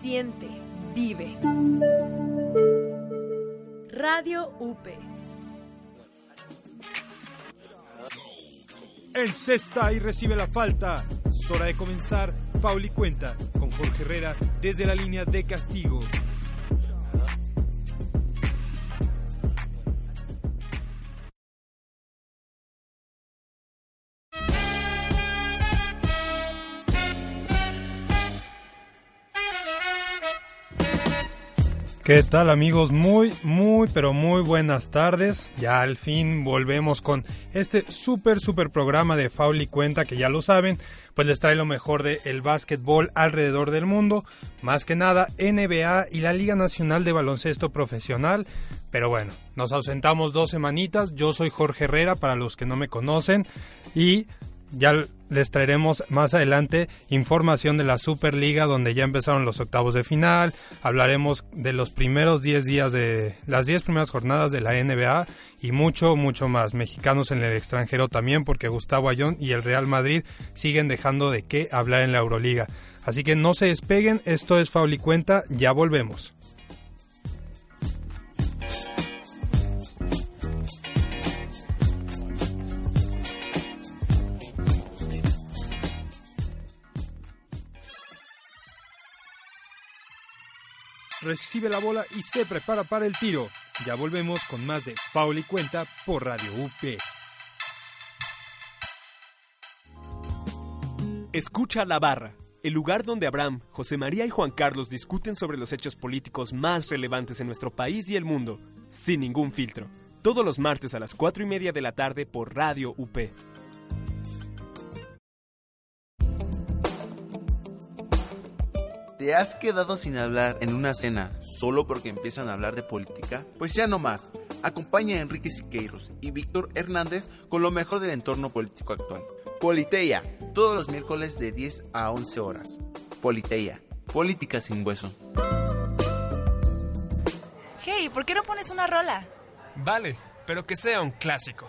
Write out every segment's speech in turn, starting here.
Siente, vive. Radio UP. Encesta y recibe la falta. Es hora de comenzar. Pauli cuenta con Jorge Herrera desde la línea de castigo. ¿Qué tal amigos? Muy, muy, pero muy buenas tardes. Ya al fin volvemos con este súper, súper programa de Fauli Cuenta que ya lo saben, pues les trae lo mejor del el básquetbol alrededor del mundo. Más que nada NBA y la Liga Nacional de Baloncesto Profesional. Pero bueno, nos ausentamos dos semanitas. Yo soy Jorge Herrera para los que no me conocen y ya les traeremos más adelante información de la Superliga donde ya empezaron los octavos de final, hablaremos de los primeros 10 días de las 10 primeras jornadas de la NBA y mucho mucho más. Mexicanos en el extranjero también porque Gustavo Ayón y el Real Madrid siguen dejando de qué hablar en la Euroliga. Así que no se despeguen, esto es Fauli Cuenta, ya volvemos. Recibe la bola y se prepara para el tiro. Ya volvemos con más de Paul y Cuenta por Radio UP. Escucha la barra, el lugar donde Abraham, José María y Juan Carlos discuten sobre los hechos políticos más relevantes en nuestro país y el mundo, sin ningún filtro. Todos los martes a las 4 y media de la tarde por Radio UP. ¿Te has quedado sin hablar en una cena solo porque empiezan a hablar de política? Pues ya no más. Acompaña a Enrique Siqueiros y Víctor Hernández con lo mejor del entorno político actual. Politeia, todos los miércoles de 10 a 11 horas. Politeia, política sin hueso. Hey, ¿por qué no pones una rola? Vale, pero que sea un clásico.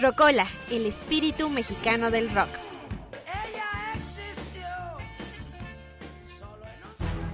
Rocola, el espíritu mexicano del rock.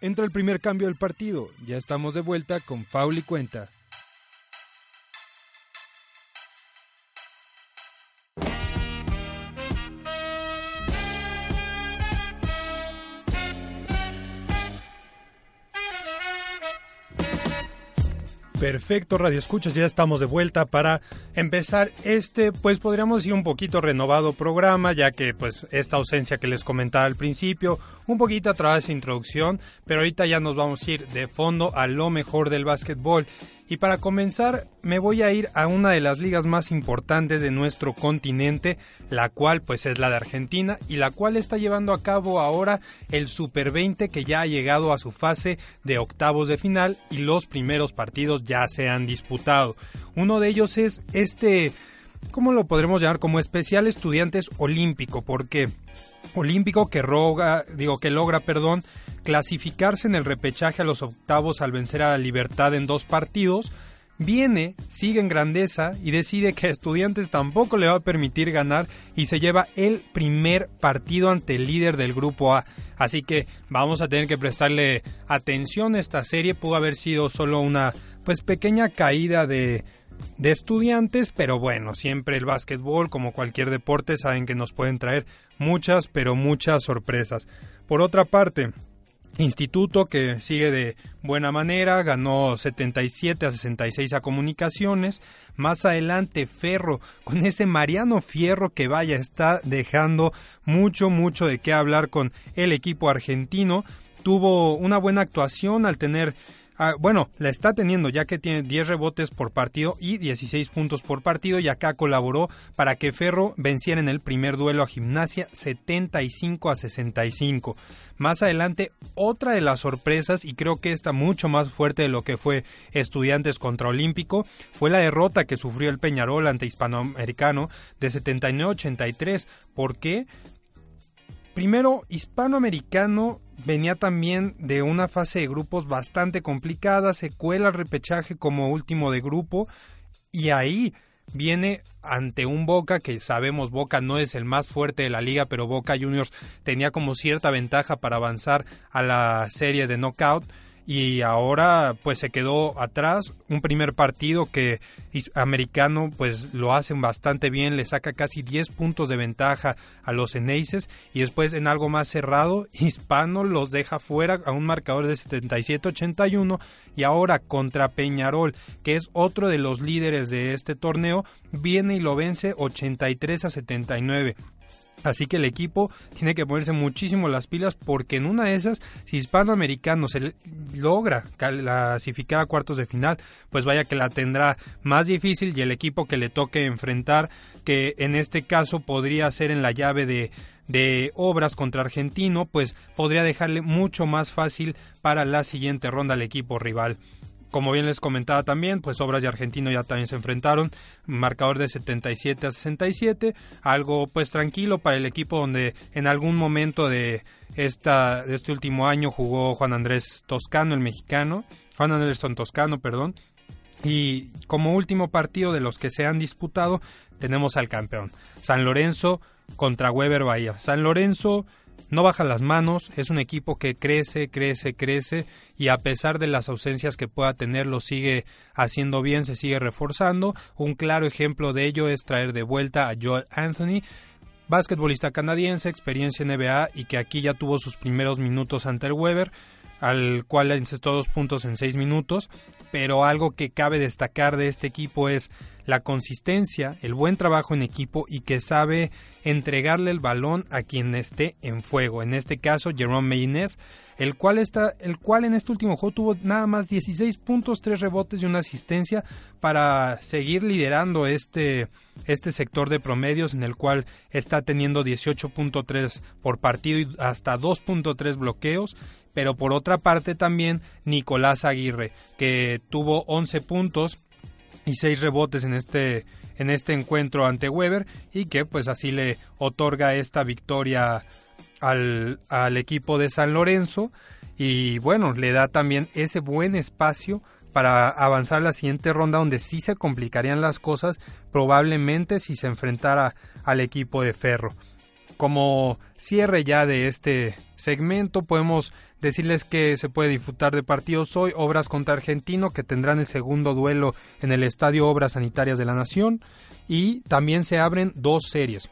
Entra el primer cambio del partido. Ya estamos de vuelta con Faul y Cuenta. Perfecto, Radio Escuchas, ya estamos de vuelta para empezar este, pues podríamos decir un poquito renovado programa, ya que pues esta ausencia que les comentaba al principio, un poquito a través de introducción, pero ahorita ya nos vamos a ir de fondo a lo mejor del básquetbol. Y para comenzar, me voy a ir a una de las ligas más importantes de nuestro continente, la cual pues es la de Argentina y la cual está llevando a cabo ahora el Super 20 que ya ha llegado a su fase de octavos de final y los primeros partidos ya se han disputado. Uno de ellos es este, ¿cómo lo podremos llamar? Como especial estudiantes olímpico, porque olímpico que roga, digo que logra, perdón, clasificarse en el repechaje a los octavos al vencer a la Libertad en dos partidos, viene, sigue en grandeza y decide que a Estudiantes tampoco le va a permitir ganar y se lleva el primer partido ante el líder del grupo A. Así que vamos a tener que prestarle atención a esta serie. Pudo haber sido solo una pues pequeña caída de, de estudiantes, pero bueno, siempre el básquetbol, como cualquier deporte, saben que nos pueden traer muchas, pero muchas sorpresas. Por otra parte, Instituto que sigue de buena manera, ganó 77 a 66 a Comunicaciones. Más adelante Ferro, con ese Mariano Fierro que vaya, está dejando mucho, mucho de qué hablar con el equipo argentino. Tuvo una buena actuación al tener Ah, bueno, la está teniendo ya que tiene 10 rebotes por partido y 16 puntos por partido y acá colaboró para que Ferro venciera en el primer duelo a Gimnasia 75 a 65. Más adelante, otra de las sorpresas, y creo que esta mucho más fuerte de lo que fue Estudiantes contra Olímpico, fue la derrota que sufrió el Peñarol ante Hispanoamericano de 79-83. ¿Por qué? Primero, Hispanoamericano venía también de una fase de grupos bastante complicada, se cuela el repechaje como último de grupo y ahí viene ante un Boca que sabemos Boca no es el más fuerte de la liga, pero Boca Juniors tenía como cierta ventaja para avanzar a la serie de knockout y ahora pues se quedó atrás. Un primer partido que americano pues lo hacen bastante bien le saca casi 10 puntos de ventaja a los Eneises y después en algo más cerrado hispano los deja fuera a un marcador de 77-81 y ahora contra Peñarol que es otro de los líderes de este torneo viene y lo vence 83 a 79 Así que el equipo tiene que ponerse muchísimo las pilas porque en una de esas, si hispanoamericano se logra clasificar a cuartos de final, pues vaya que la tendrá más difícil y el equipo que le toque enfrentar, que en este caso podría ser en la llave de, de obras contra Argentino, pues podría dejarle mucho más fácil para la siguiente ronda al equipo rival como bien les comentaba también, pues Obras y Argentino ya también se enfrentaron, marcador de 77 a 67, algo pues tranquilo para el equipo donde en algún momento de esta de este último año jugó Juan Andrés Toscano, el mexicano, Juan Anderson Toscano, perdón. Y como último partido de los que se han disputado, tenemos al campeón, San Lorenzo contra Weber Bahía. San Lorenzo no baja las manos, es un equipo que crece, crece, crece y a pesar de las ausencias que pueda tener lo sigue haciendo bien, se sigue reforzando. Un claro ejemplo de ello es traer de vuelta a Joel Anthony, basquetbolista canadiense, experiencia en NBA y que aquí ya tuvo sus primeros minutos ante el Weber al cual encestó dos puntos en seis minutos, pero algo que cabe destacar de este equipo es la consistencia, el buen trabajo en equipo y que sabe entregarle el balón a quien esté en fuego. En este caso, Jerome Maynes, el cual, está, el cual en este último juego tuvo nada más 16 puntos, 3 rebotes y una asistencia para seguir liderando este, este sector de promedios en el cual está teniendo 18.3 por partido y hasta 2.3 bloqueos pero por otra parte también Nicolás Aguirre, que tuvo 11 puntos y 6 rebotes en este, en este encuentro ante Weber y que pues así le otorga esta victoria al, al equipo de San Lorenzo y bueno, le da también ese buen espacio para avanzar la siguiente ronda donde sí se complicarían las cosas probablemente si se enfrentara al equipo de Ferro. Como cierre ya de este segmento podemos Decirles que se puede disfrutar de partidos hoy, Obras contra Argentino, que tendrán el segundo duelo en el Estadio Obras Sanitarias de la Nación. Y también se abren dos series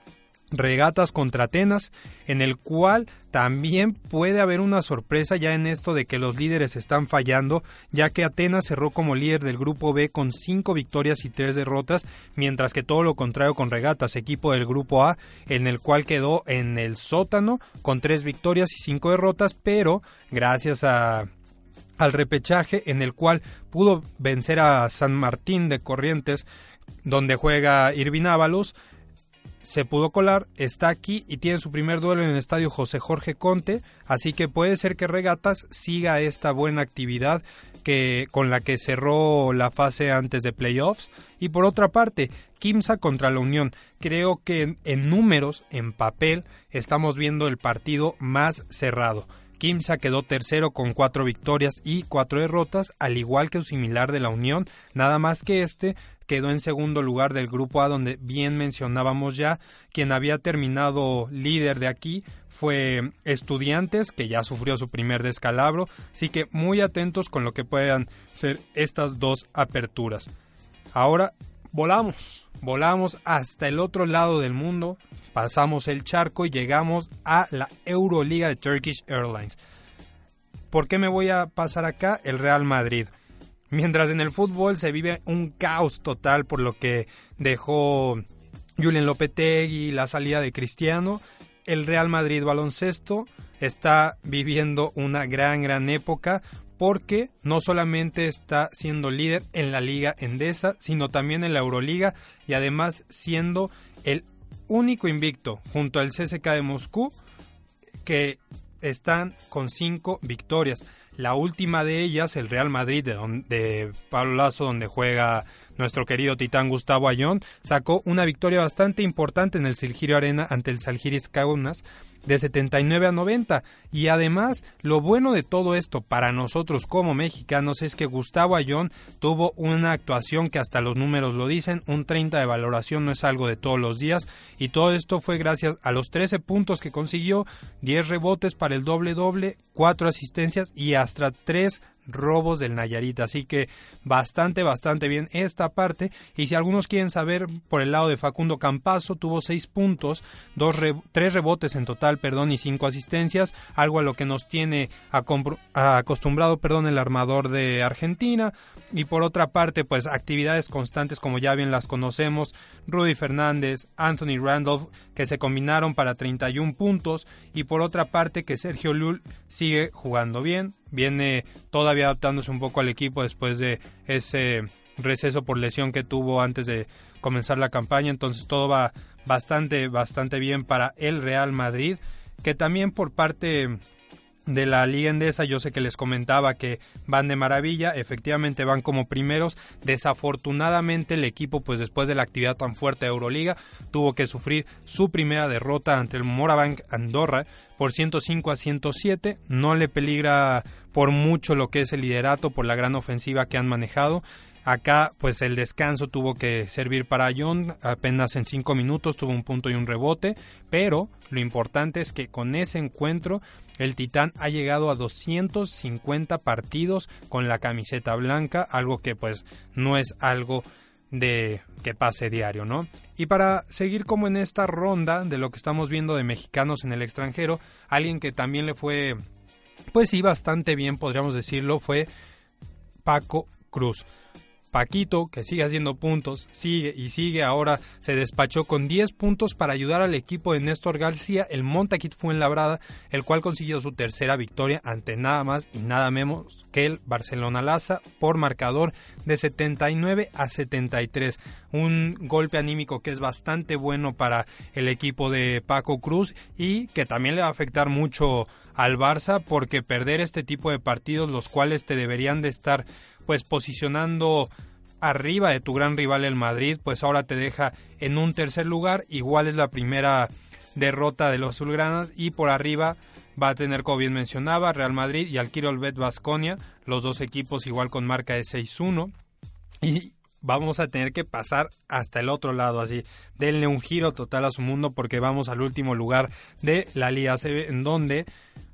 regatas contra Atenas, en el cual también puede haber una sorpresa ya en esto de que los líderes están fallando, ya que Atenas cerró como líder del grupo B con cinco victorias y tres derrotas, mientras que todo lo contrario con regatas, equipo del grupo A, en el cual quedó en el sótano con tres victorias y cinco derrotas, pero gracias a al repechaje en el cual pudo vencer a San Martín de Corrientes, donde juega Irvin Ábalos, se pudo colar, está aquí y tiene su primer duelo en el estadio José Jorge Conte, así que puede ser que Regatas siga esta buena actividad que con la que cerró la fase antes de playoffs. Y por otra parte Kimsa contra la Unión. Creo que en números en papel estamos viendo el partido más cerrado Kimsa quedó tercero con cuatro victorias y cuatro derrotas, al igual que su similar de la Unión, nada más que este quedó en segundo lugar del grupo A donde bien mencionábamos ya, quien había terminado líder de aquí fue Estudiantes, que ya sufrió su primer descalabro, así que muy atentos con lo que puedan ser estas dos aperturas. Ahora volamos, volamos hasta el otro lado del mundo, pasamos el charco y llegamos a la Euroliga de Turkish Airlines. ¿Por qué me voy a pasar acá? El Real Madrid. Mientras en el fútbol se vive un caos total por lo que dejó Julian Lopetegui, la salida de Cristiano, el Real Madrid baloncesto está viviendo una gran, gran época porque no solamente está siendo líder en la Liga Endesa, sino también en la Euroliga y además siendo el único invicto junto al CSK de Moscú que están con cinco victorias. La última de ellas, el Real Madrid, de, de Pablo Lazo, donde juega nuestro querido titán Gustavo Ayón, sacó una victoria bastante importante en el Silgirio Arena ante el Salgiris Kaunas de 79 a 90. Y además, lo bueno de todo esto para nosotros como mexicanos es que Gustavo Ayón tuvo una actuación que hasta los números lo dicen, un 30 de valoración no es algo de todos los días. Y todo esto fue gracias a los 13 puntos que consiguió, 10 rebotes para el doble doble, 4 asistencias y hasta 3 robos del Nayarit. Así que bastante, bastante bien esta parte. Y si algunos quieren saber, por el lado de Facundo Campazo, tuvo seis puntos, dos tres rebotes en total, perdón, y cinco asistencias, algo a lo que nos tiene acostumbrado, perdón, el armador de Argentina. Y por otra parte, pues actividades constantes como ya bien las conocemos, Rudy Fernández, Anthony Randolph, que se combinaron para 31 puntos. Y por otra parte, que Sergio Lul sigue jugando bien, viene todavía adaptándose un poco al equipo después de ese receso por lesión que tuvo antes de comenzar la campaña, entonces todo va bastante bastante bien para el Real Madrid, que también por parte de la Liga Endesa, yo sé que les comentaba que van de maravilla, efectivamente van como primeros. Desafortunadamente el equipo, pues después de la actividad tan fuerte de Euroliga, tuvo que sufrir su primera derrota ante el Morabank Andorra por 105 a 107. No le peligra por mucho lo que es el liderato, por la gran ofensiva que han manejado. Acá, pues el descanso tuvo que servir para John, apenas en cinco minutos tuvo un punto y un rebote, pero lo importante es que con ese encuentro el Titán ha llegado a 250 partidos con la camiseta blanca, algo que pues no es algo de que pase diario, ¿no? Y para seguir como en esta ronda de lo que estamos viendo de mexicanos en el extranjero, alguien que también le fue, pues sí, bastante bien, podríamos decirlo, fue Paco Cruz. Paquito, que sigue haciendo puntos, sigue y sigue, ahora se despachó con 10 puntos para ayudar al equipo de Néstor García, el Montaquit fue en Labrada, el cual consiguió su tercera victoria ante nada más y nada menos que el Barcelona Laza por marcador de 79 a 73. Un golpe anímico que es bastante bueno para el equipo de Paco Cruz y que también le va a afectar mucho al Barça porque perder este tipo de partidos los cuales te deberían de estar pues posicionando arriba de tu gran rival el Madrid, pues ahora te deja en un tercer lugar, igual es la primera derrota de los azulgranas y por arriba va a tener, como bien mencionaba, Real Madrid y Alquiro Olvet Vasconia, los dos equipos igual con marca de 6-1 y vamos a tener que pasar hasta el otro lado, así, denle un giro total a su mundo porque vamos al último lugar de la Liga CB en donde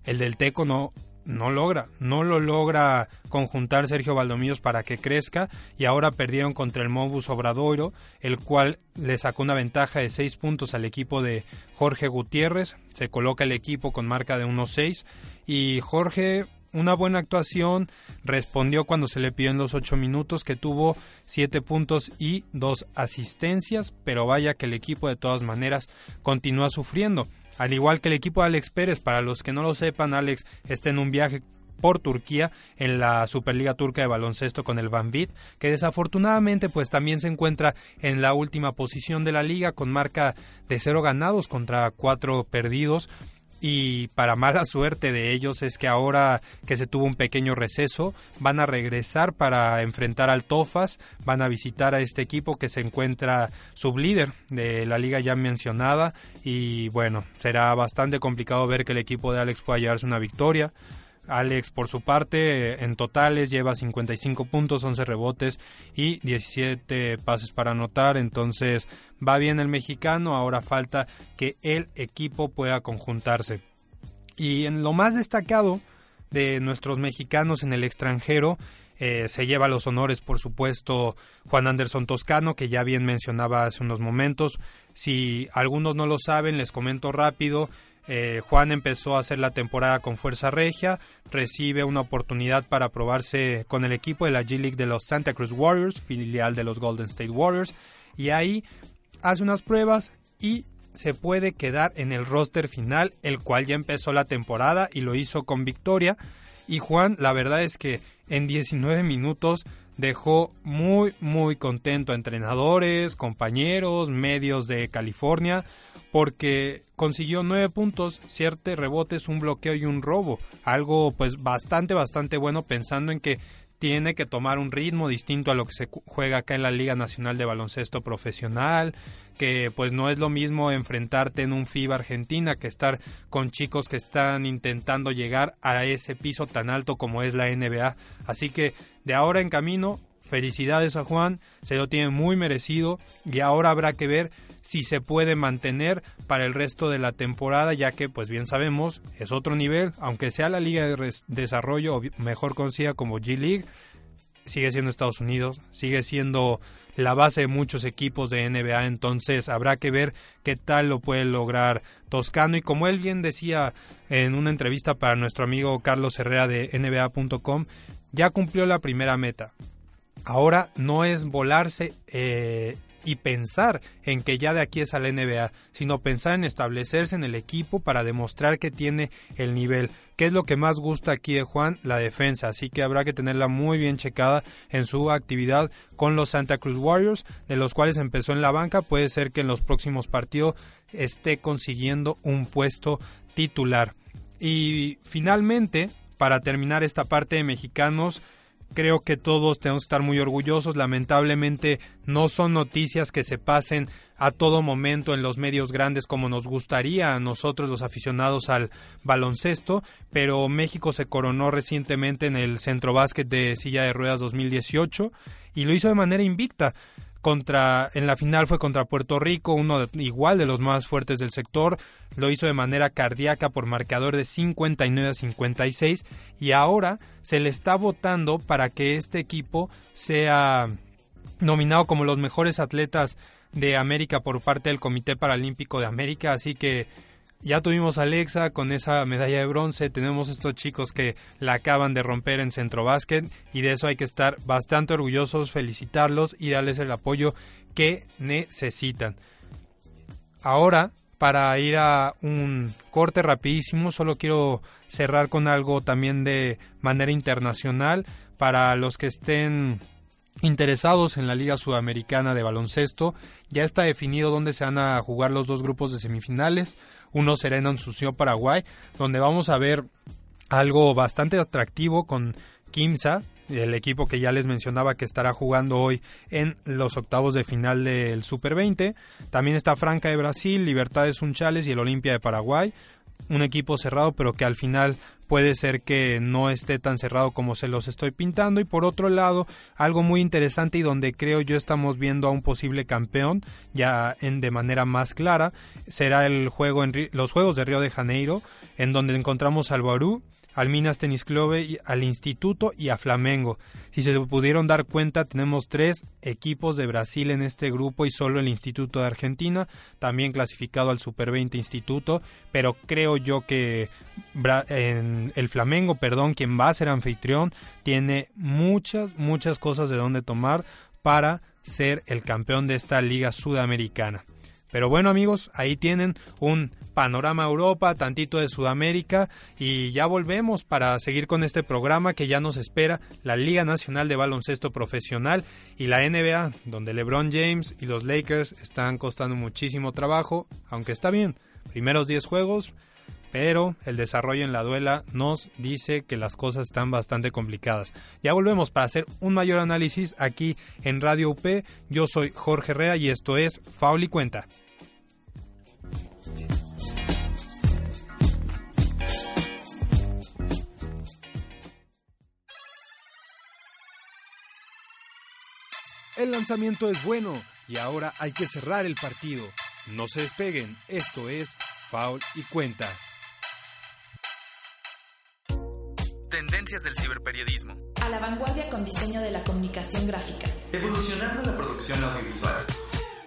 el del Teco no no logra, no lo logra conjuntar Sergio Valdomillos para que crezca y ahora perdieron contra el Mobus Obradoiro, el cual le sacó una ventaja de 6 puntos al equipo de Jorge Gutiérrez, se coloca el equipo con marca de 1-6 y Jorge una buena actuación, respondió cuando se le pidió en los 8 minutos que tuvo 7 puntos y 2 asistencias, pero vaya que el equipo de todas maneras continúa sufriendo. Al igual que el equipo de Alex Pérez, para los que no lo sepan, Alex está en un viaje por Turquía en la Superliga Turca de Baloncesto con el Banvit, que desafortunadamente pues también se encuentra en la última posición de la liga con marca de cero ganados contra cuatro perdidos y para mala suerte de ellos es que ahora que se tuvo un pequeño receso van a regresar para enfrentar al Tofas, van a visitar a este equipo que se encuentra sublíder de la liga ya mencionada y bueno, será bastante complicado ver que el equipo de Alex pueda llevarse una victoria. Alex, por su parte, en totales lleva 55 puntos, 11 rebotes y 17 pases para anotar. Entonces va bien el mexicano. Ahora falta que el equipo pueda conjuntarse. Y en lo más destacado de nuestros mexicanos en el extranjero, eh, se lleva los honores, por supuesto, Juan Anderson Toscano, que ya bien mencionaba hace unos momentos. Si algunos no lo saben, les comento rápido. Eh, Juan empezó a hacer la temporada con Fuerza Regia, recibe una oportunidad para probarse con el equipo de la G League de los Santa Cruz Warriors, filial de los Golden State Warriors, y ahí hace unas pruebas y se puede quedar en el roster final, el cual ya empezó la temporada y lo hizo con victoria. Y Juan, la verdad es que en 19 minutos dejó muy muy contento a entrenadores, compañeros, medios de California, porque consiguió nueve puntos, siete rebotes, un bloqueo y un robo. Algo pues bastante, bastante bueno pensando en que tiene que tomar un ritmo distinto a lo que se juega acá en la Liga Nacional de Baloncesto Profesional, que pues no es lo mismo enfrentarte en un FIBA Argentina que estar con chicos que están intentando llegar a ese piso tan alto como es la NBA. Así que de ahora en camino, felicidades a Juan, se lo tiene muy merecido y ahora habrá que ver si se puede mantener para el resto de la temporada, ya que, pues bien sabemos, es otro nivel, aunque sea la Liga de Desarrollo, o mejor conocida como G-League, sigue siendo Estados Unidos, sigue siendo la base de muchos equipos de NBA, entonces habrá que ver qué tal lo puede lograr Toscano. Y como él bien decía en una entrevista para nuestro amigo Carlos Herrera de NBA.com, ya cumplió la primera meta. Ahora no es volarse eh, y pensar en que ya de aquí es a la NBA, sino pensar en establecerse en el equipo para demostrar que tiene el nivel. ¿Qué es lo que más gusta aquí de Juan? La defensa, así que habrá que tenerla muy bien checada en su actividad con los Santa Cruz Warriors, de los cuales empezó en la banca, puede ser que en los próximos partidos esté consiguiendo un puesto titular. Y finalmente, para terminar esta parte de mexicanos, creo que todos tenemos que estar muy orgullosos. Lamentablemente no son noticias que se pasen a todo momento en los medios grandes como nos gustaría a nosotros los aficionados al baloncesto, pero México se coronó recientemente en el Centro Básquet de Silla de Ruedas 2018 y lo hizo de manera invicta contra en la final fue contra Puerto Rico, uno igual de los más fuertes del sector, lo hizo de manera cardíaca por marcador de 59 a 56 y ahora se le está votando para que este equipo sea nominado como los mejores atletas de América por parte del Comité Paralímpico de América, así que ya tuvimos a Alexa con esa medalla de bronce, tenemos estos chicos que la acaban de romper en Centro Básquet y de eso hay que estar bastante orgullosos, felicitarlos y darles el apoyo que necesitan. Ahora, para ir a un corte rapidísimo, solo quiero cerrar con algo también de manera internacional para los que estén interesados en la Liga Sudamericana de Baloncesto. Ya está definido dónde se van a jugar los dos grupos de semifinales. Uno será en Asunción, Paraguay, donde vamos a ver algo bastante atractivo con Kimsa, el equipo que ya les mencionaba que estará jugando hoy en los octavos de final del Super 20. También está Franca de Brasil, Libertades Unchales y el Olimpia de Paraguay un equipo cerrado, pero que al final puede ser que no esté tan cerrado como se los estoy pintando. Y por otro lado, algo muy interesante y donde creo yo estamos viendo a un posible campeón ya en, de manera más clara, será el juego en los Juegos de Río de Janeiro, en donde encontramos al Barú al Minas Tenis Club, al Instituto y a Flamengo. Si se pudieron dar cuenta, tenemos tres equipos de Brasil en este grupo y solo el Instituto de Argentina, también clasificado al Super 20 Instituto, pero creo yo que el Flamengo, perdón, quien va a ser anfitrión, tiene muchas, muchas cosas de donde tomar para ser el campeón de esta liga sudamericana. Pero bueno amigos, ahí tienen un panorama Europa, tantito de Sudamérica y ya volvemos para seguir con este programa que ya nos espera la Liga Nacional de Baloncesto Profesional y la NBA, donde LeBron James y los Lakers están costando muchísimo trabajo, aunque está bien, primeros 10 juegos, pero el desarrollo en la duela nos dice que las cosas están bastante complicadas. Ya volvemos para hacer un mayor análisis aquí en Radio UP. Yo soy Jorge Herrera y esto es Faul y Cuenta. El lanzamiento es bueno y ahora hay que cerrar el partido. No se despeguen, esto es Foul y Cuenta. Tendencias del ciberperiodismo. A la vanguardia con diseño de la comunicación gráfica. Evolucionando la producción audiovisual.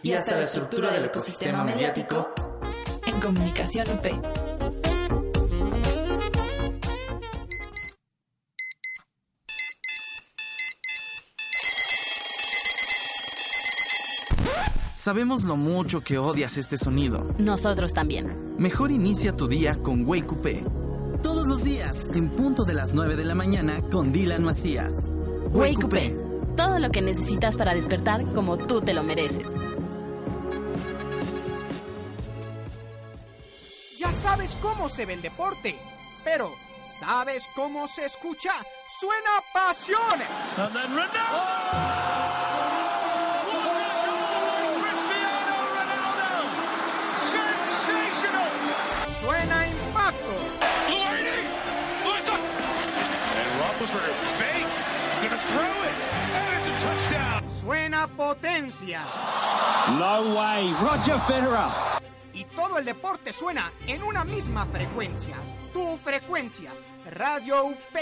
Y hasta la estructura del ecosistema mediático en Comunicación UP. Sabemos lo mucho que odias este sonido. Nosotros también. Mejor inicia tu día con Wake Coupé. Todos los días, en punto de las 9 de la mañana, con Dylan Macías. Wake Coupé. Todo lo que necesitas para despertar como tú te lo mereces. Ya sabes cómo se ve el deporte, pero ¿sabes cómo se escucha? ¡Suena pasión! Potencia! No way, Roger Federer. Y todo el deporte suena en una misma frecuencia. Tu frecuencia. Radio UP.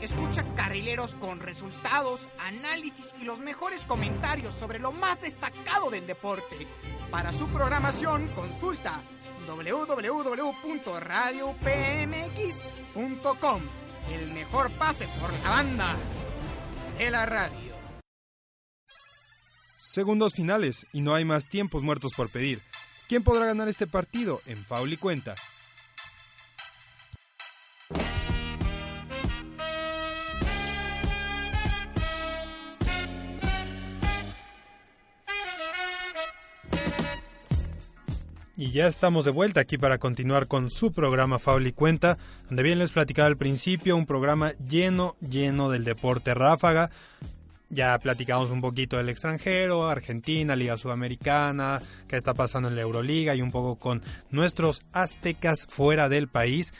Escucha carrileros con resultados, análisis y los mejores comentarios sobre lo más destacado del deporte. Para su programación, consulta www.radiopmx.com. El mejor pase por la banda de la radio. Segundos finales y no hay más tiempos muertos por pedir. ¿Quién podrá ganar este partido en Faul y Cuenta? Y ya estamos de vuelta aquí para continuar con su programa Faul y Cuenta, donde bien les platicaba al principio, un programa lleno, lleno del deporte ráfaga. Ya platicamos un poquito del extranjero, Argentina, Liga Sudamericana, qué está pasando en la Euroliga y un poco con nuestros aztecas fuera del país.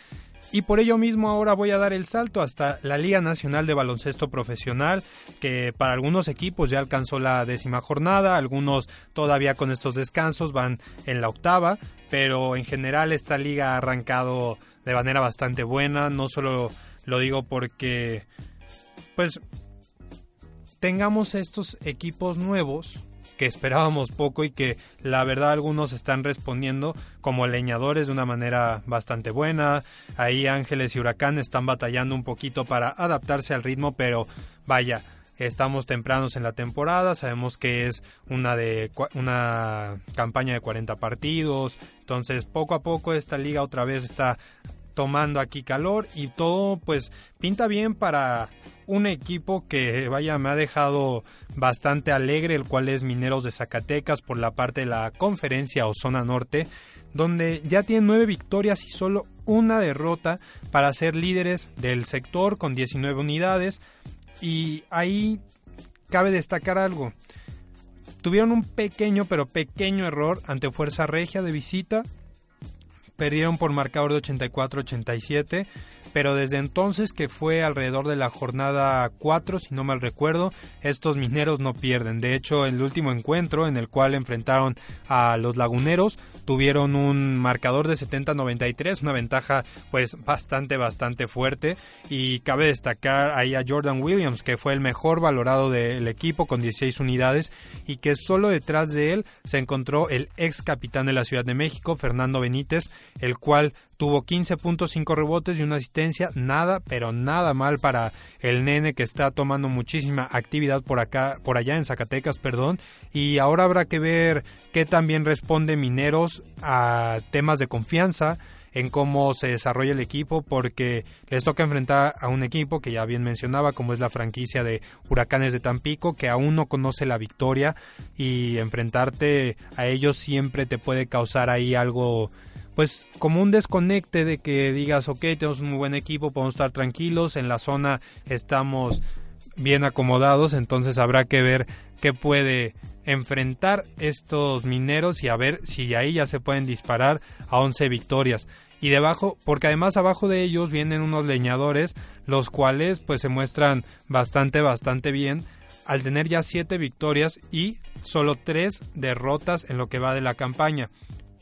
Y por ello mismo ahora voy a dar el salto hasta la Liga Nacional de Baloncesto Profesional, que para algunos equipos ya alcanzó la décima jornada, algunos todavía con estos descansos van en la octava, pero en general esta liga ha arrancado de manera bastante buena, no solo lo digo porque pues tengamos estos equipos nuevos que esperábamos poco y que la verdad algunos están respondiendo como leñadores de una manera bastante buena. Ahí Ángeles y Huracán están batallando un poquito para adaptarse al ritmo, pero vaya, estamos tempranos en la temporada, sabemos que es una de una campaña de 40 partidos, entonces poco a poco esta liga otra vez está tomando aquí calor y todo pues pinta bien para un equipo que vaya me ha dejado bastante alegre el cual es Mineros de Zacatecas por la parte de la conferencia o zona norte donde ya tienen nueve victorias y solo una derrota para ser líderes del sector con 19 unidades. Y ahí cabe destacar algo. Tuvieron un pequeño pero pequeño error ante Fuerza Regia de visita perdieron por marcador de 84-87, pero desde entonces que fue alrededor de la jornada 4, si no mal recuerdo, estos mineros no pierden. De hecho, el último encuentro en el cual enfrentaron a los laguneros tuvieron un marcador de 70-93, una ventaja pues bastante, bastante fuerte y cabe destacar ahí a Jordan Williams, que fue el mejor valorado del equipo con 16 unidades y que solo detrás de él se encontró el ex capitán de la Ciudad de México, Fernando Benítez, el cual tuvo 15.5 rebotes y una asistencia, nada, pero nada mal para el nene que está tomando muchísima actividad por acá, por allá en Zacatecas, perdón, y ahora habrá que ver qué también responde Mineros a temas de confianza, en cómo se desarrolla el equipo porque les toca enfrentar a un equipo que ya bien mencionaba como es la franquicia de Huracanes de Tampico que aún no conoce la victoria y enfrentarte a ellos siempre te puede causar ahí algo pues como un desconecte de que digas, ok, tenemos un muy buen equipo, podemos estar tranquilos, en la zona estamos bien acomodados, entonces habrá que ver qué puede enfrentar estos mineros y a ver si ahí ya se pueden disparar a 11 victorias. Y debajo, porque además abajo de ellos vienen unos leñadores, los cuales pues se muestran bastante, bastante bien al tener ya 7 victorias y solo 3 derrotas en lo que va de la campaña.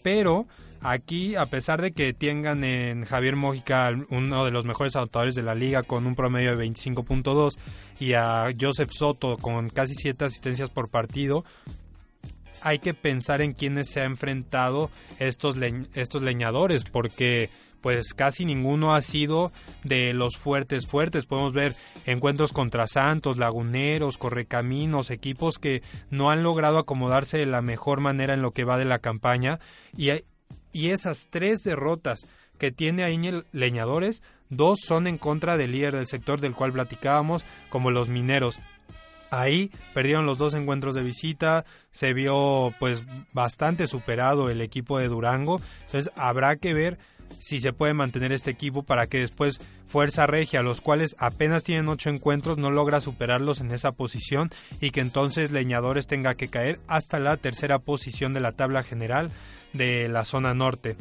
Pero Aquí, a pesar de que tengan en Javier Mójica uno de los mejores anotadores de la liga con un promedio de 25.2 y a Joseph Soto con casi 7 asistencias por partido, hay que pensar en quiénes se ha enfrentado estos, estos leñadores, porque pues casi ninguno ha sido de los fuertes fuertes. Podemos ver encuentros contra Santos, Laguneros, Correcaminos, equipos que no han logrado acomodarse de la mejor manera en lo que va de la campaña y, y esas tres derrotas que tiene ahí Leñadores, dos son en contra del líder del sector del cual platicábamos, como los mineros. Ahí perdieron los dos encuentros de visita, se vio pues bastante superado el equipo de Durango, entonces habrá que ver si se puede mantener este equipo para que después Fuerza Regia, los cuales apenas tienen ocho encuentros, no logra superarlos en esa posición y que entonces Leñadores tenga que caer hasta la tercera posición de la tabla general de la zona norte.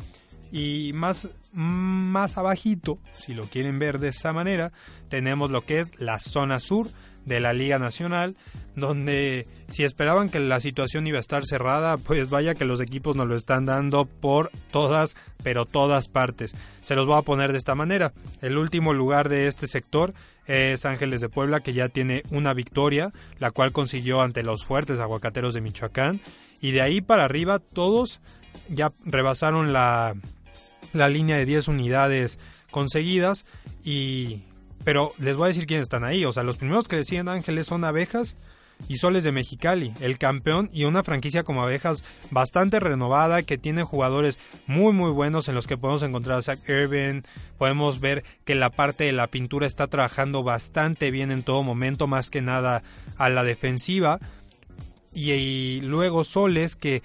Y más, más abajito, si lo quieren ver de esa manera, tenemos lo que es la zona sur, de la Liga Nacional, donde si esperaban que la situación iba a estar cerrada, pues vaya que los equipos nos lo están dando por todas, pero todas partes. Se los voy a poner de esta manera. El último lugar de este sector es Ángeles de Puebla, que ya tiene una victoria, la cual consiguió ante los fuertes aguacateros de Michoacán. Y de ahí para arriba todos ya rebasaron la, la línea de 10 unidades conseguidas y pero les voy a decir quiénes están ahí. O sea, los primeros que decían Ángeles son Abejas y Soles de Mexicali, el campeón y una franquicia como Abejas bastante renovada que tiene jugadores muy muy buenos en los que podemos encontrar a Zach Irvin, podemos ver que la parte de la pintura está trabajando bastante bien en todo momento, más que nada a la defensiva y luego Soles que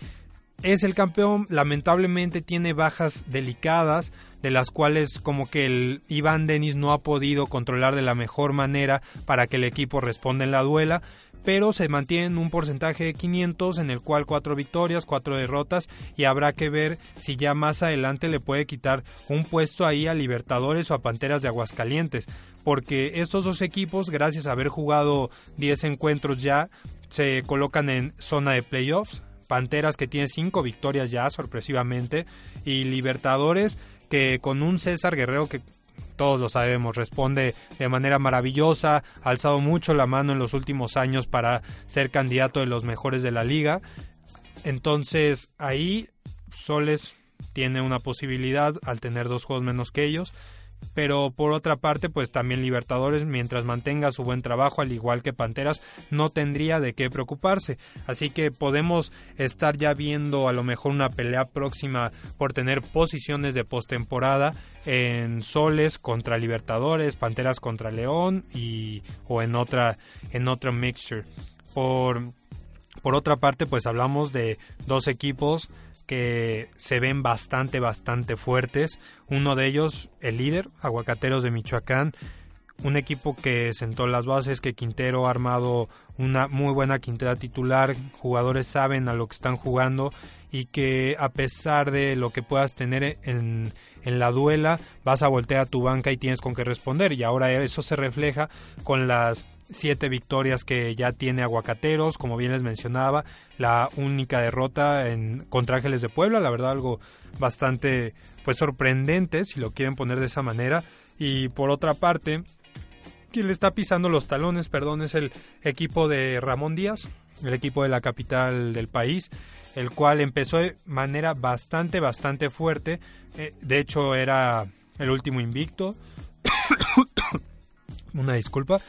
es el campeón, lamentablemente tiene bajas delicadas, de las cuales como que el Iván Denis no ha podido controlar de la mejor manera para que el equipo responda en la duela, pero se mantiene un porcentaje de 500 en el cual cuatro victorias, cuatro derrotas y habrá que ver si ya más adelante le puede quitar un puesto ahí a Libertadores o a Panteras de Aguascalientes, porque estos dos equipos, gracias a haber jugado 10 encuentros ya, se colocan en zona de playoffs, Panteras que tiene cinco victorias ya sorpresivamente y Libertadores que con un César Guerrero que todos lo sabemos, responde de manera maravillosa, ha alzado mucho la mano en los últimos años para ser candidato de los mejores de la liga. Entonces ahí Soles tiene una posibilidad al tener dos juegos menos que ellos pero por otra parte pues también Libertadores mientras mantenga su buen trabajo al igual que Panteras no tendría de qué preocuparse. Así que podemos estar ya viendo a lo mejor una pelea próxima por tener posiciones de postemporada en Soles contra Libertadores Panteras contra León y o en otra en otra mixture. Por por otra parte pues hablamos de dos equipos que se ven bastante, bastante fuertes. Uno de ellos, el líder, Aguacateros de Michoacán, un equipo que sentó las bases, que Quintero ha armado una muy buena quintera titular, jugadores saben a lo que están jugando y que a pesar de lo que puedas tener en, la duela, vas a voltear a tu banca y tienes con qué responder. Y ahora eso se refleja con las siete victorias que ya tiene Aguacateros, como bien les mencionaba, la única derrota en contra Ángeles de Puebla, la verdad algo bastante pues sorprendente si lo quieren poner de esa manera. Y por otra parte quien le está pisando los talones, perdón, es el equipo de Ramón Díaz, el equipo de la capital del país, el cual empezó de manera bastante bastante fuerte, eh, de hecho era el último invicto. Una disculpa,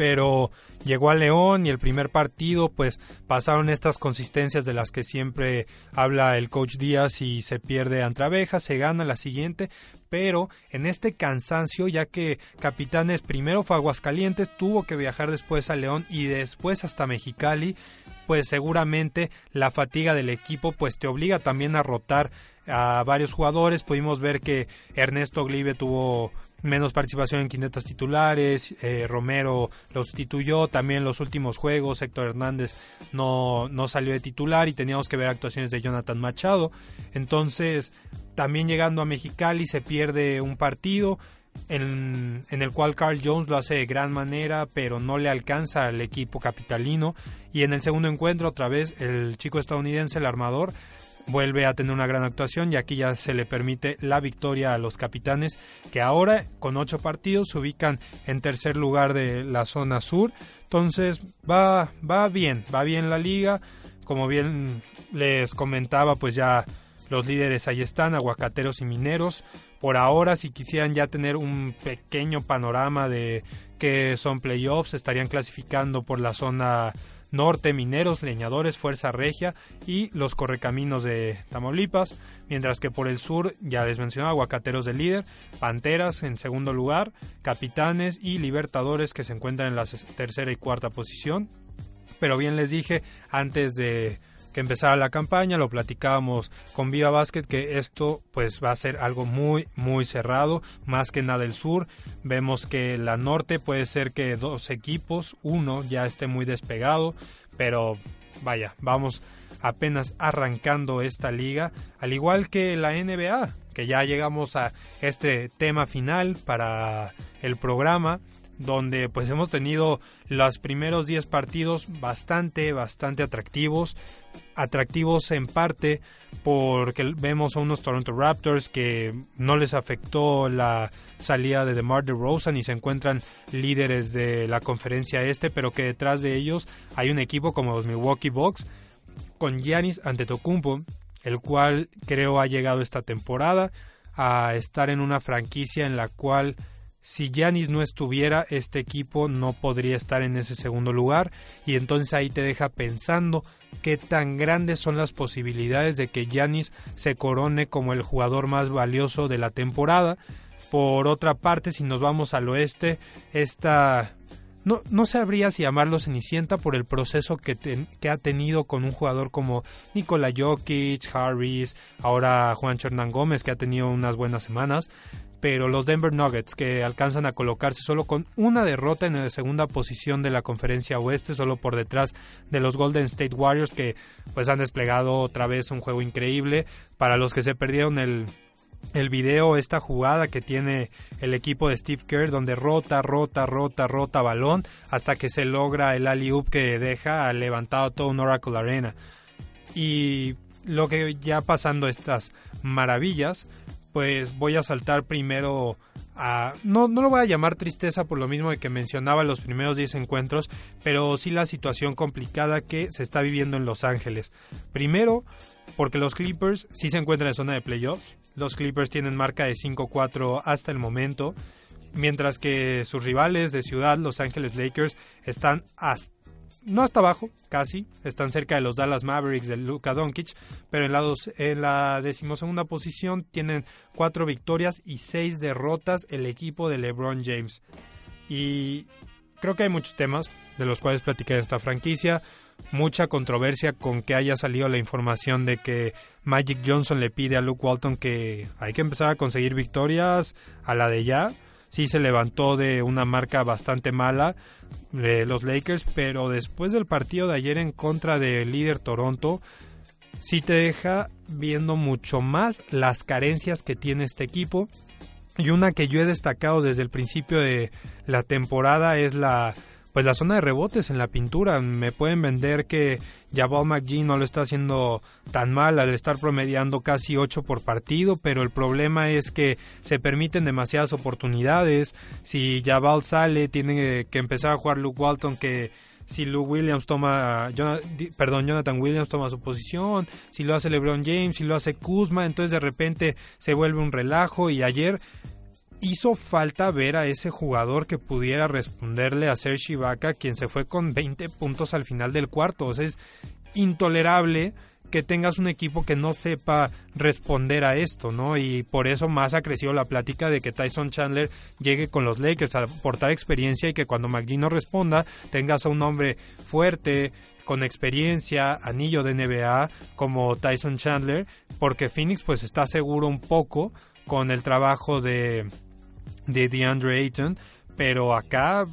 pero llegó a León y el primer partido pues pasaron estas consistencias de las que siempre habla el coach Díaz y se pierde ante abejas, se gana la siguiente, pero en este cansancio ya que Capitanes primero fue a Aguascalientes, tuvo que viajar después a León y después hasta Mexicali, pues seguramente la fatiga del equipo pues te obliga también a rotar a varios jugadores, pudimos ver que Ernesto Glibe tuvo menos participación en quintetas titulares, eh, Romero lo sustituyó, también los últimos juegos Héctor Hernández no, no salió de titular y teníamos que ver actuaciones de Jonathan Machado, entonces también llegando a Mexicali se pierde un partido en, en, el cual Carl Jones lo hace de gran manera, pero no le alcanza al equipo capitalino. Y en el segundo encuentro, otra vez, el chico estadounidense, el armador, vuelve a tener una gran actuación y aquí ya se le permite la victoria a los capitanes que ahora con ocho partidos se ubican en tercer lugar de la zona sur. Entonces va, va bien, va bien la liga. Como bien les comentaba, pues ya Los líderes ahí están, aguacateros y mineros. Por ahora, si quisieran ya tener un pequeño panorama de que son playoffs, estarían clasificando por la zona norte, mineros, leñadores, Fuerza Regia y los correcaminos de Tamaulipas, mientras que por el sur, ya les mencionaba, aguacateros de líder, Panteras en segundo lugar, Capitanes y Libertadores que se encuentran en la tercera y cuarta posición. Pero bien les dije antes de que empezara la campaña, lo platicábamos con Viva Basket que esto pues va a ser algo muy muy cerrado, más que nada el sur. Vemos que la norte puede ser que dos equipos, uno ya esté muy despegado, pero vaya, vamos apenas arrancando esta liga, al igual que la NBA, que ya llegamos a este tema final para el programa donde pues hemos tenido los primeros 10 partidos bastante, bastante atractivos. Atractivos en parte porque vemos a unos Toronto Raptors que no les afectó la salida de DeMar DeRozan y se encuentran líderes de la conferencia este, pero que detrás de ellos hay un equipo como los Milwaukee Bucks con Giannis Antetokounmpo, el cual creo ha llegado esta temporada a estar en una franquicia en la cual si Yanis no estuviera, este equipo no podría estar en ese segundo lugar y entonces ahí te deja pensando qué tan grandes son las posibilidades de que Yanis se corone como el jugador más valioso de la temporada. Por otra parte, si nos vamos al oeste, esta no, no sabría si llamarlo Cenicienta por el proceso que, que, ha tenido con un jugador como Nikola Jokic, Harris, ahora Juan Hernán Gómez, que ha tenido unas buenas semanas pero los Denver Nuggets que alcanzan a colocarse solo con una derrota en la segunda posición de la conferencia oeste, solo por detrás de los Golden State Warriors que pues han desplegado otra vez un juego increíble. Para los que se perdieron el, el video, esta jugada que tiene el equipo de Steve Kerr, donde rota, rota, rota, rota balón, hasta que se logra el alley-oop que deja levantado todo un Oracle Arena. Y lo que ya pasando estas maravillas, pues voy a saltar primero a... No, no lo voy a llamar tristeza por lo mismo de que mencionaba los primeros 10 encuentros, pero sí la situación complicada que se está viviendo en Los Ángeles. Primero, porque los Clippers sí se encuentran en zona de playoffs. Los Clippers tienen marca de 5-4 hasta el momento, mientras que sus rivales de ciudad, Los Ángeles Lakers, están hasta no hasta abajo, casi, están cerca de los Dallas Mavericks de Luka Doncic, pero en la, dos, en la decimosegunda posición tienen cuatro victorias y seis derrotas el equipo de LeBron James. Y creo que hay muchos temas de los cuales platicar en esta franquicia, mucha controversia con que haya salido la información de que Magic Johnson le pide a Luke Walton que hay que empezar a conseguir victorias a la de ya sí se levantó de una marca bastante mala de los Lakers, pero después del partido de ayer en contra del líder Toronto, sí te deja viendo mucho más las carencias que tiene este equipo. Y una que yo he destacado desde el principio de la temporada es la pues la zona de rebotes en la pintura. Me pueden vender que Jabal McGee no lo está haciendo tan mal al estar promediando casi 8 por partido, pero el problema es que se permiten demasiadas oportunidades. Si Jabal sale, tiene que empezar a jugar Luke Walton que si Luke Williams toma, perdón, Jonathan Williams toma su posición, si lo hace LeBron James, si lo hace Kuzma, entonces de repente se vuelve un relajo y ayer hizo falta ver a ese jugador que pudiera responderle a Serge Ibaka, quien se fue con 20 puntos al final del cuarto. O sea, es intolerable que tengas un equipo que no sepa responder a esto, ¿no? Y por eso más ha crecido la plática de que Tyson Chandler llegue con los Lakers a aportar experiencia y que cuando McGee no responda tengas a un hombre fuerte, con experiencia, anillo de NBA como Tyson Chandler, porque Phoenix pues está seguro un poco con el trabajo de de DeAndre Ayton, pero acá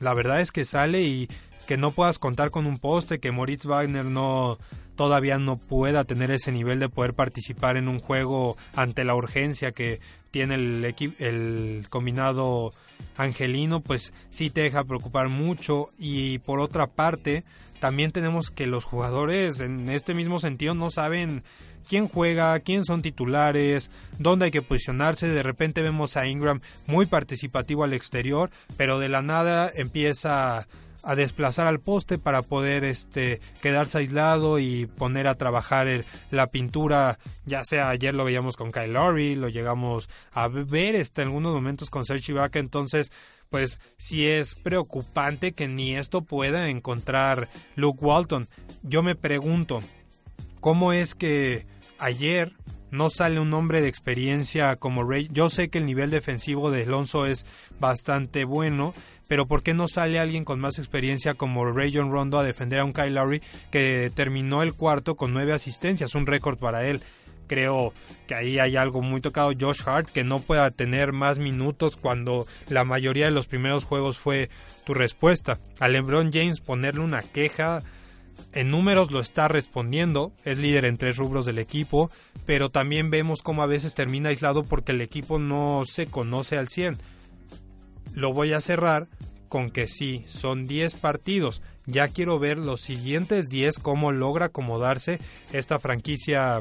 la verdad es que sale y que no puedas contar con un poste, que Moritz Wagner no todavía no pueda tener ese nivel de poder participar en un juego ante la urgencia que tiene el, el combinado angelino, pues sí te deja preocupar mucho. Y por otra parte también tenemos que los jugadores en este mismo sentido no saben quién juega, quién son titulares, dónde hay que posicionarse. De repente vemos a Ingram muy participativo al exterior, pero de la nada empieza a desplazar al poste para poder este quedarse aislado y poner a trabajar la pintura. Ya sea ayer lo veíamos con Kyle Lowry lo llegamos a ver este, en algunos momentos con Serge Ibaka. Entonces pues sí es preocupante que ni esto pueda encontrar Luke Walton. Yo me pregunto cómo es que ayer no sale un hombre de experiencia como Ray. Yo sé que el nivel defensivo de Alonso es bastante bueno, pero ¿por qué no sale alguien con más experiencia como Ray John Rondo a defender a un Kyle Lowry que terminó el cuarto con nueve asistencias, un récord para él? Creo que ahí hay algo muy tocado. Josh Hart, que no pueda tener más minutos cuando la mayoría de los primeros juegos fue tu respuesta. A LeBron James ponerle una queja en números lo está respondiendo, es líder en tres rubros del equipo, pero también vemos cómo a veces termina aislado porque el equipo no se conoce al 100. Lo voy a cerrar con que sí, son 10 partidos. Ya quiero ver los siguientes 10 cómo logra acomodarse esta franquicia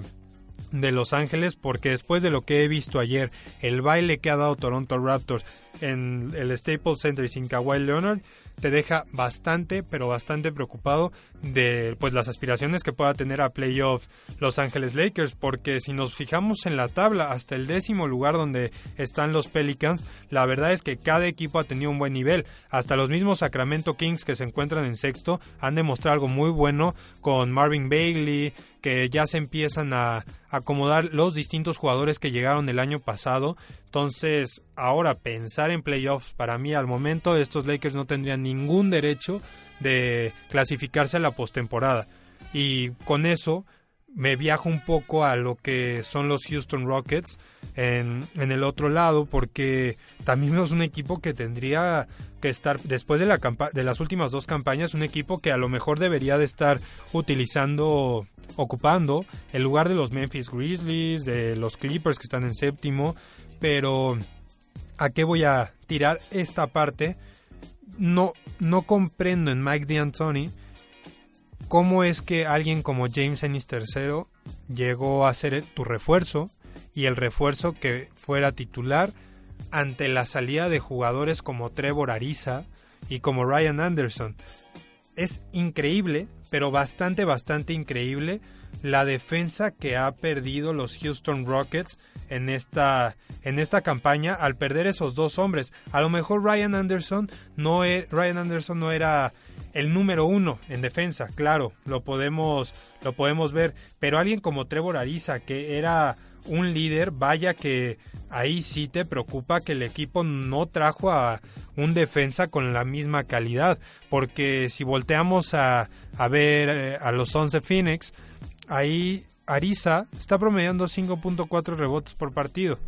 de Los Ángeles porque después de lo que he visto ayer, el baile que ha dado Toronto Raptors en el Staples Center sin Kawhi Leonard, te deja bastante, pero bastante preocupado de pues las aspiraciones que pueda tener a playoff Los Ángeles Lakers, porque si nos fijamos en la tabla hasta el décimo lugar donde están los Pelicans, la verdad es que cada equipo ha tenido un buen nivel, hasta los mismos Sacramento Kings que se encuentran en sexto han demostrado algo muy bueno con Marvin Bailey, que ya se empiezan a acomodar los distintos jugadores que llegaron el año pasado. Entonces, ahora pensar en playoffs, para mí al momento estos Lakers no tendrían ningún derecho de clasificarse a la postemporada. Y con eso me viajo un poco a lo que son los Houston Rockets en, en el otro lado, porque también vemos un equipo que tendría que estar, después de, la de las últimas dos campañas, un equipo que a lo mejor debería de estar utilizando, ocupando el lugar de los Memphis Grizzlies, de los Clippers que están en séptimo, pero ¿a qué voy a tirar esta parte? No, no comprendo en Mike D'Antoni cómo es que alguien como James Ennis III llegó a ser tu refuerzo y el refuerzo que fuera titular ante la salida de jugadores como Trevor Ariza y como Ryan Anderson. Es increíble, pero bastante, bastante increíble la defensa que ha perdido los Houston Rockets en esta, en esta campaña al perder esos dos hombres. A lo mejor Ryan Anderson no, e, Ryan Anderson no era el número uno en defensa, claro, lo podemos, lo podemos ver, pero alguien como Trevor Ariza, que era un líder, vaya que ahí sí te preocupa que el equipo no trajo a un defensa con la misma calidad, porque si volteamos a, ver eh, a los 11 Phoenix, ahí Ariza está promediando 5.4 rebotes por partido.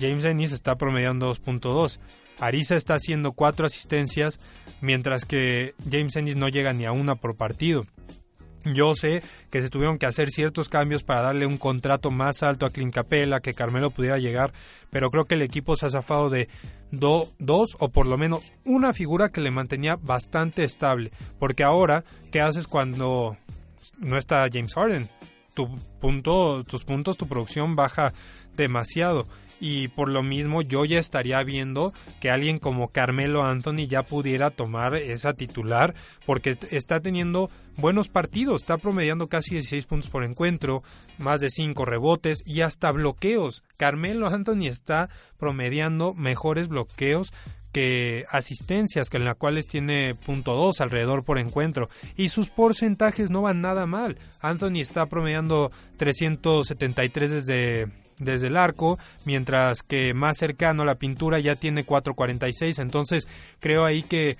James Ennis está promediando 2.2. Ariza está haciendo 4 asistencias, mientras que James Ennis no llega ni a una por partido. Yo sé que se tuvieron que hacer ciertos cambios para darle un contrato más alto a Clint Capella, que Carmelo pudiera llegar, pero creo que el equipo se ha zafado de dos o por lo menos una figura que le mantenía bastante estable. Porque ahora, ¿qué haces cuando no está James Harden? Tu punto, tus puntos, tu producción baja demasiado y por lo mismo yo ya estaría viendo que alguien como Carmelo Anthony ya pudiera tomar esa titular porque está teniendo buenos partidos, está promediando casi 16 puntos por encuentro, más de 5 rebotes y hasta bloqueos. Carmelo Anthony está promediando mejores bloqueos que asistencias, que en las cuales tiene punto dos alrededor por encuentro. Y sus porcentajes no van nada mal. Anthony está promediando 373 desde desde el arco, mientras que más cercano la pintura ya tiene 4.46, entonces creo ahí que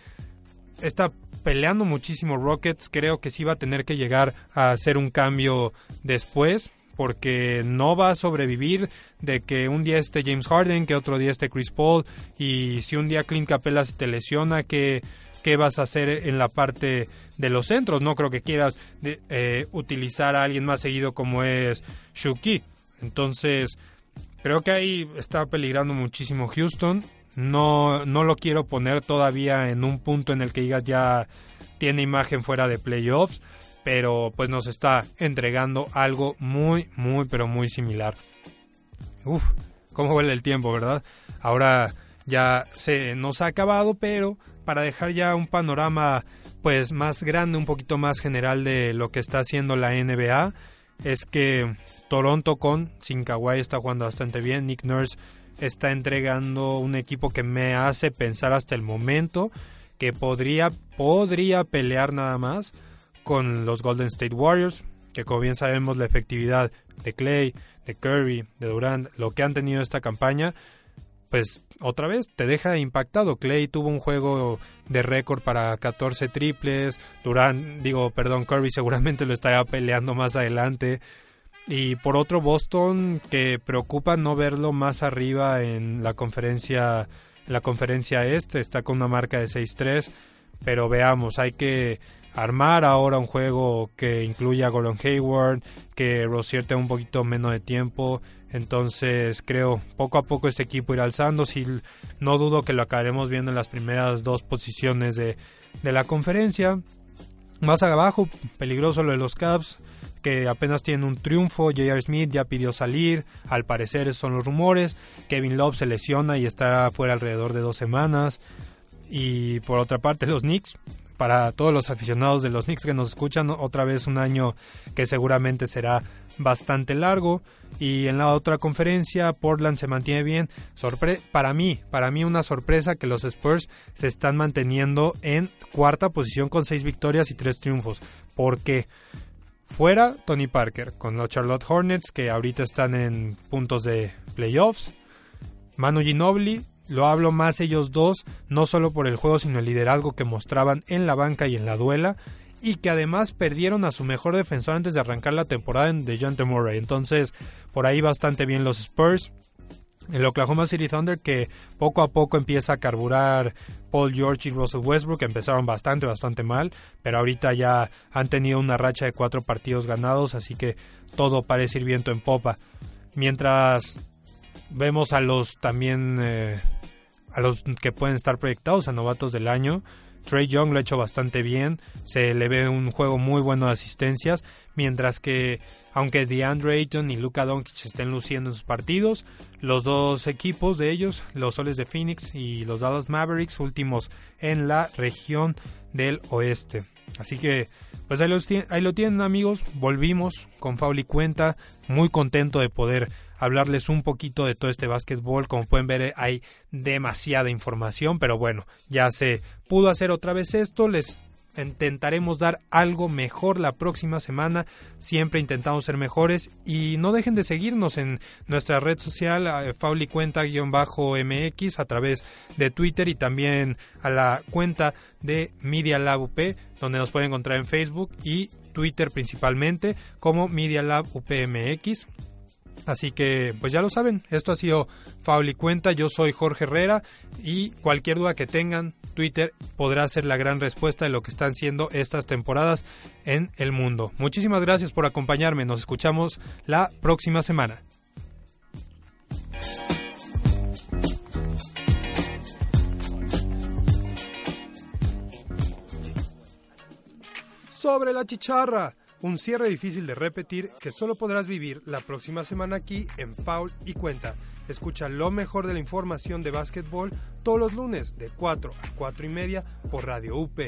está peleando muchísimo Rockets, creo que sí va a tener que llegar a hacer un cambio después, porque no va a sobrevivir de que un día esté James Harden, que otro día esté Chris Paul, y si un día Clint Capella se te lesiona, ¿qué, qué vas a hacer en la parte de los centros? No creo que quieras eh, utilizar a alguien más seguido como es Shuki. Entonces, creo que ahí está peligrando muchísimo Houston. No, no lo quiero poner todavía en un punto en el que digas ya tiene imagen fuera de playoffs, pero pues nos está entregando algo muy, muy, pero muy similar. Uf, cómo huele el tiempo, ¿verdad? Ahora ya se nos ha acabado, pero para dejar ya un panorama pues más grande, un poquito más general de lo que está haciendo la NBA, es que Toronto con sin Kawhi está jugando bastante bien, Nick Nurse está entregando un equipo que me hace pensar hasta el momento que podría podría pelear nada más con los Golden State Warriors, que como bien sabemos la efectividad de Clay, de Curry, de Durant, lo que han tenido esta campaña, pues otra vez te deja impactado. Clay tuvo un juego de récord para 14 triples, Durant, digo, perdón, Curry seguramente lo estará peleando más adelante. Y por otro Boston que preocupa no verlo más arriba en la conferencia en la conferencia este, está con una marca de 6-3, pero veamos, hay que armar ahora un juego que incluya a Gordon Hayward, que Rosier tenga un poquito menos de tiempo. Entonces creo poco a poco este equipo irá alzando. Si no dudo que lo acabaremos viendo en las primeras dos posiciones de, de la conferencia. Más abajo, peligroso lo de los Cavs, que apenas tienen un triunfo. J.R. Smith ya pidió salir. Al parecer son los rumores. Kevin Love se lesiona y estará fuera alrededor de dos semanas. Y por otra parte, los Knicks para todos los aficionados de los Knicks que nos escuchan, otra vez un año que seguramente será bastante largo. Y en la otra conferencia, Portland se mantiene bien. Sorpre para mí, para mí una sorpresa que los Spurs se están manteniendo en cuarta posición con seis victorias y tres triunfos. porque Fuera Tony Parker con los Charlotte Hornets que ahorita están en puntos de playoffs. Manu Ginobili lo hablo más ellos dos, no solo por el juego, sino el liderazgo que mostraban en la banca y en la duela, y que además perdieron a su mejor defensor antes de arrancar la temporada en DeJounte Murray. Entonces, por ahí bastante bien los Spurs. El Oklahoma City Thunder que poco a poco empieza a carburar Paul George y Russell Westbrook, empezaron bastante, bastante mal, pero ahorita ya han tenido una racha de cuatro partidos ganados, así que todo parece ir viento en popa. Mientras vemos a los también eh, a los que pueden estar proyectados a novatos del año. Trey Young lo ha hecho bastante bien, se le ve un juego muy bueno de asistencias, mientras que aunque DeAndre Ayton y Luka Doncic estén luciendo en sus partidos, los dos equipos de ellos, los Soles de Phoenix y los Dallas Mavericks, últimos en la región del oeste. Así que, pues ahí, ahí lo tienen amigos, volvimos con Fauli Cuenta, muy contento de poder hablarles un poquito de todo este básquetbol. Como pueden ver, hay demasiada información, pero bueno, ya se pudo hacer otra vez esto. Les intentaremos dar algo mejor la próxima semana. Siempre intentamos ser mejores y no dejen de seguirnos en nuestra red social eh, faulicuenta-mx a través de Twitter y también a la cuenta de Media Lab UP donde nos pueden encontrar en Facebook y Twitter principalmente como Media Lab UPMX. Así que, pues ya lo saben, esto ha sido Fauli Cuenta, yo soy Jorge Herrera y cualquier duda que tengan, Twitter podrá ser la gran respuesta de lo que están siendo estas temporadas en el mundo. Muchísimas gracias por acompañarme, nos escuchamos la próxima semana. Sobre la chicharra un cierre difícil de repetir que solo podrás vivir la próxima semana aquí en Foul y Cuenta. Escucha lo mejor de la información de básquetbol todos los lunes de 4 a 4 y media por Radio UP.